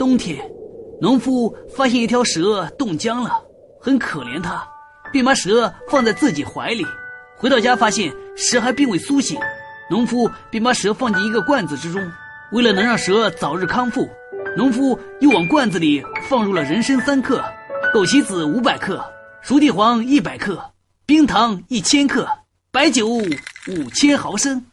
冬天，农夫发现一条蛇冻僵了，很可怜它，便把蛇放在自己怀里。回到家发现蛇还并未苏醒，农夫便把蛇放进一个罐子之中，为了能让蛇早日康复。农夫又往罐子里放入了人参三克、枸杞子五百克、熟地黄一百克、冰糖一千克、白酒五千毫升。